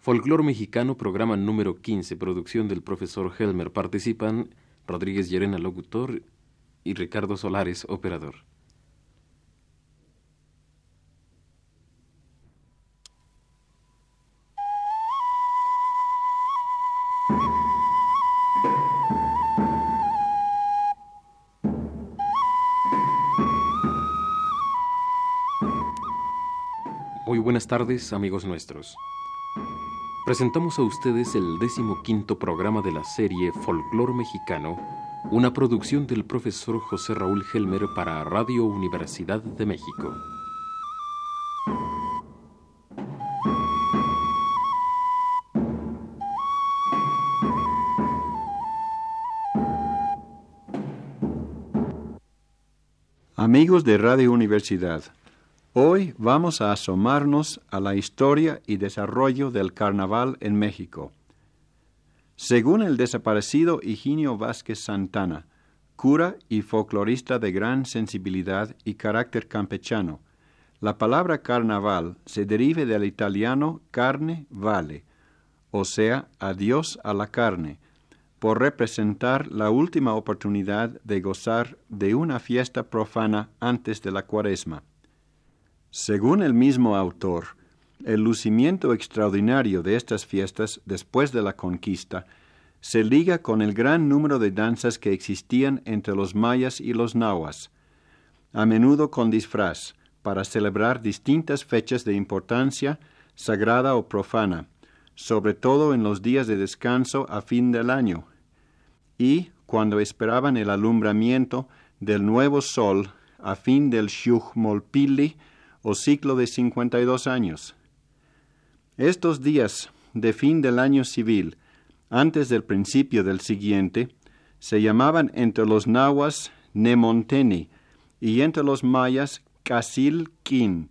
Folclor Mexicano, programa número 15, producción del profesor Helmer. Participan Rodríguez Llerena, locutor, y Ricardo Solares, operador. Muy buenas tardes, amigos nuestros. Presentamos a ustedes el décimo quinto programa de la serie Folclor Mexicano, una producción del profesor José Raúl Helmer para Radio Universidad de México. Amigos de Radio Universidad, Hoy vamos a asomarnos a la historia y desarrollo del carnaval en México. Según el desaparecido Higinio Vázquez Santana, cura y folclorista de gran sensibilidad y carácter campechano, la palabra carnaval se deriva del italiano carne vale, o sea, adiós a la carne, por representar la última oportunidad de gozar de una fiesta profana antes de la cuaresma. Según el mismo autor, el lucimiento extraordinario de estas fiestas después de la conquista se liga con el gran número de danzas que existían entre los mayas y los nahuas, a menudo con disfraz, para celebrar distintas fechas de importancia sagrada o profana, sobre todo en los días de descanso a fin del año, y cuando esperaban el alumbramiento del nuevo sol a fin del Xuchmolpilli, o ciclo de 52 años. Estos días de fin del año civil, antes del principio del siguiente, se llamaban entre los nahuas Nemonteni y entre los mayas Casilquín,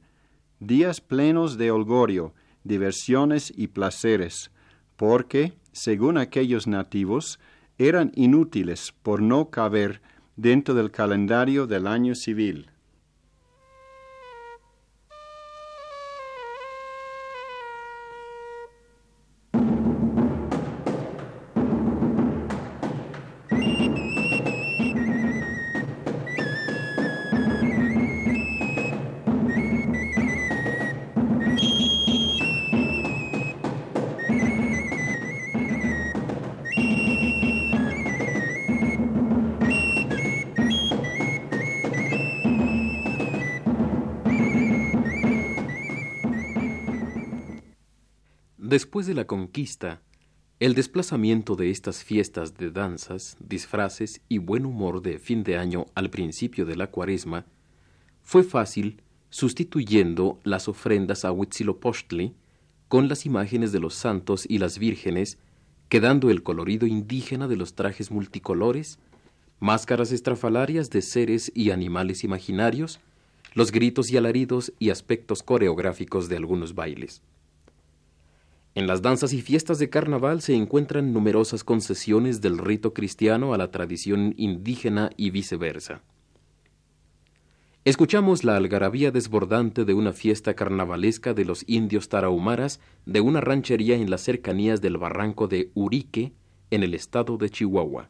días plenos de holgorio, diversiones y placeres, porque, según aquellos nativos, eran inútiles por no caber dentro del calendario del año civil. Después de la conquista, el desplazamiento de estas fiestas de danzas, disfraces y buen humor de fin de año al principio de la cuaresma fue fácil sustituyendo las ofrendas a Huitzilopochtli con las imágenes de los santos y las vírgenes, quedando el colorido indígena de los trajes multicolores, máscaras estrafalarias de seres y animales imaginarios, los gritos y alaridos y aspectos coreográficos de algunos bailes. En las danzas y fiestas de carnaval se encuentran numerosas concesiones del rito cristiano a la tradición indígena y viceversa. Escuchamos la algarabía desbordante de una fiesta carnavalesca de los indios tarahumaras de una ranchería en las cercanías del barranco de Urique, en el estado de Chihuahua.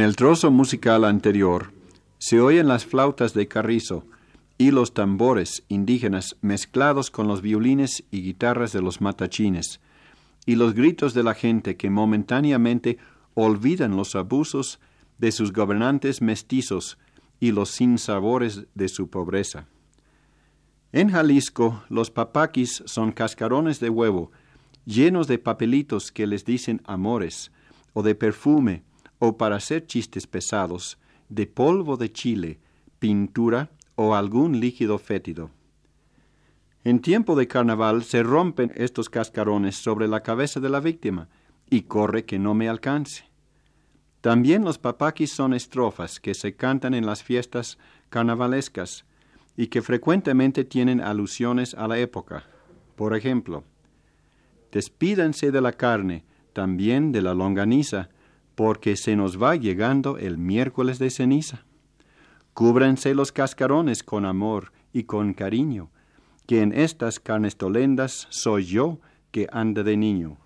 En el trozo musical anterior se oyen las flautas de carrizo y los tambores indígenas mezclados con los violines y guitarras de los matachines, y los gritos de la gente que momentáneamente olvidan los abusos de sus gobernantes mestizos y los sinsabores de su pobreza. En Jalisco, los papaquis son cascarones de huevo, llenos de papelitos que les dicen amores, o de perfume, o para hacer chistes pesados, de polvo de chile, pintura o algún líquido fétido. En tiempo de carnaval se rompen estos cascarones sobre la cabeza de la víctima, y corre que no me alcance. También los papaquis son estrofas que se cantan en las fiestas carnavalescas, y que frecuentemente tienen alusiones a la época. Por ejemplo, despídanse de la carne, también de la longaniza, porque se nos va llegando el miércoles de ceniza. Cúbranse los cascarones con amor y con cariño, que en estas carnestolendas soy yo que anda de niño.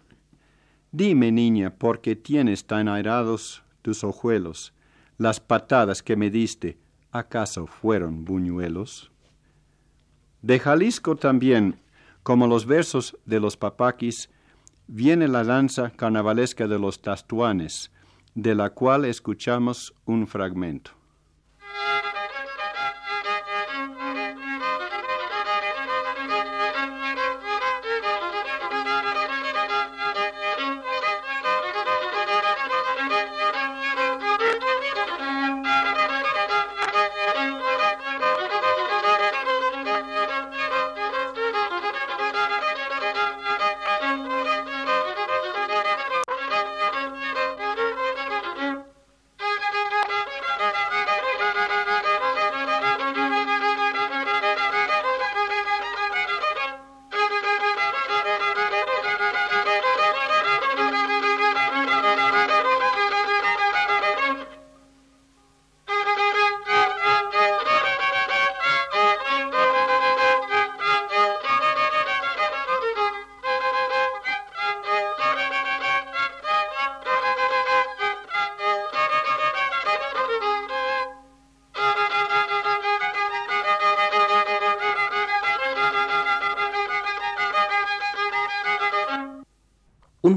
Dime, niña, ¿por qué tienes tan airados tus ojuelos? Las patadas que me diste, ¿acaso fueron buñuelos? De Jalisco también, como los versos de los papaquis, viene la danza carnavalesca de los tastuanes, de la cual escuchamos un fragmento.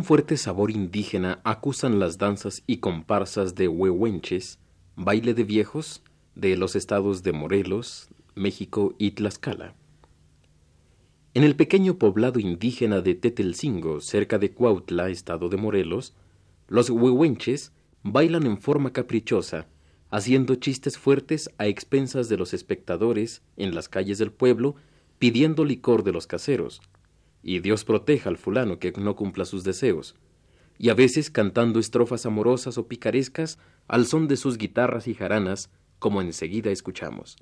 Fuerte sabor indígena acusan las danzas y comparsas de huehuenches, baile de viejos, de los estados de Morelos, México y Tlaxcala. En el pequeño poblado indígena de Tetelcingo, cerca de Cuautla, estado de Morelos, los huehuenches bailan en forma caprichosa, haciendo chistes fuertes a expensas de los espectadores en las calles del pueblo, pidiendo licor de los caseros, y Dios proteja al fulano que no cumpla sus deseos, y a veces cantando estrofas amorosas o picarescas al son de sus guitarras y jaranas, como enseguida escuchamos.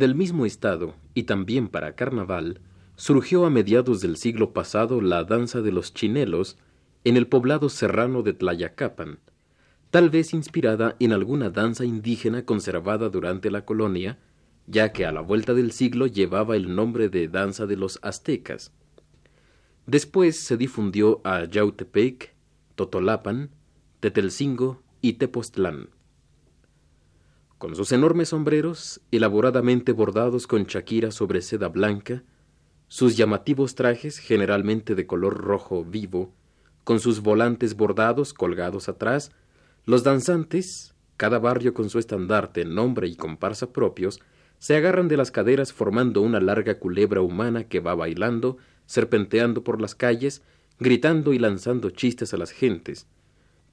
Del mismo estado, y también para carnaval, surgió a mediados del siglo pasado la danza de los chinelos en el poblado serrano de Tlayacapan, tal vez inspirada en alguna danza indígena conservada durante la colonia, ya que a la vuelta del siglo llevaba el nombre de danza de los aztecas. Después se difundió a Yautepec, Totolapan, Tetelcingo y Tepoztlán con sus enormes sombreros, elaboradamente bordados con chaquira sobre seda blanca, sus llamativos trajes, generalmente de color rojo vivo, con sus volantes bordados colgados atrás, los danzantes, cada barrio con su estandarte, nombre y comparsa propios, se agarran de las caderas formando una larga culebra humana que va bailando, serpenteando por las calles, gritando y lanzando chistes a las gentes,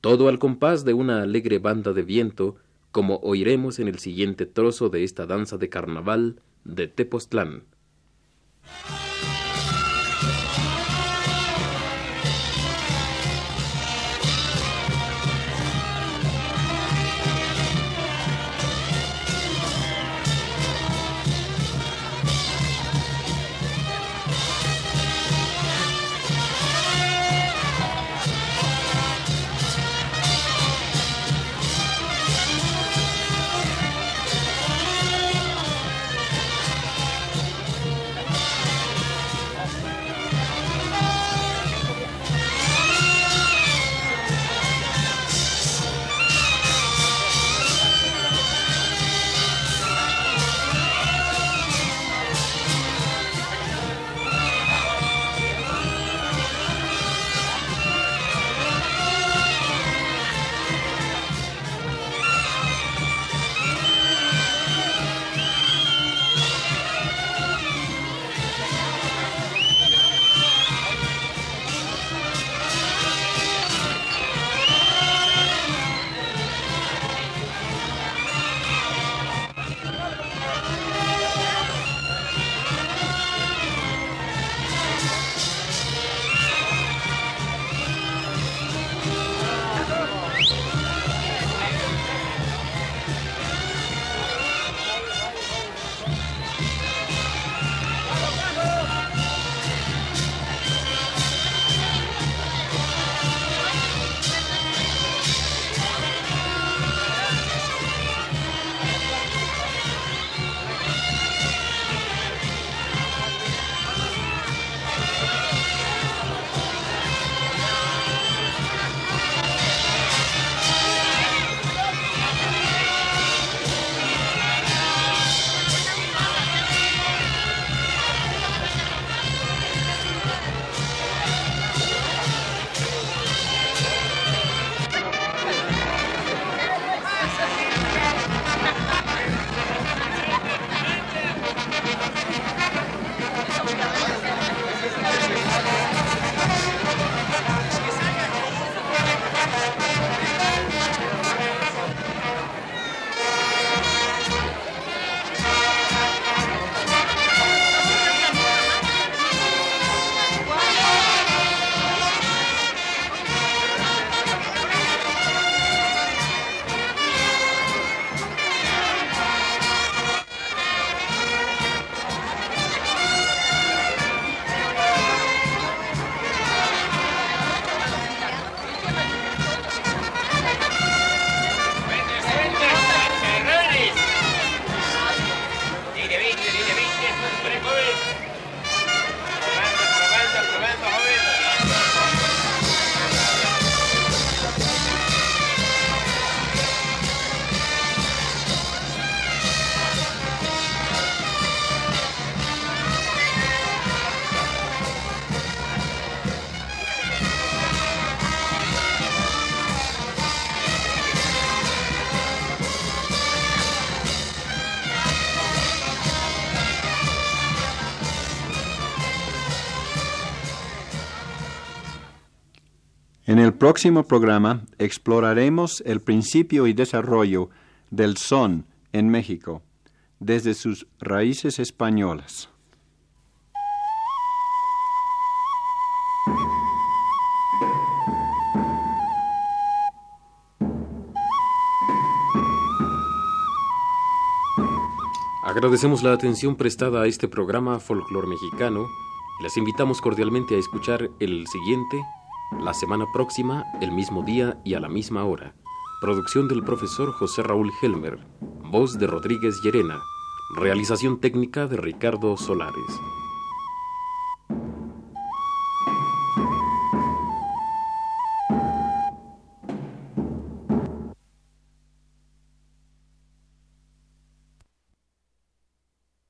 todo al compás de una alegre banda de viento, como oiremos en el siguiente trozo de esta danza de carnaval de Tepoztlán. En el próximo programa exploraremos el principio y desarrollo del son en México, desde sus raíces españolas. Agradecemos la atención prestada a este programa Folclor Mexicano y les invitamos cordialmente a escuchar el siguiente la semana próxima, el mismo día y a la misma hora. Producción del profesor José Raúl Helmer. Voz de Rodríguez Llerena. Realización técnica de Ricardo Solares.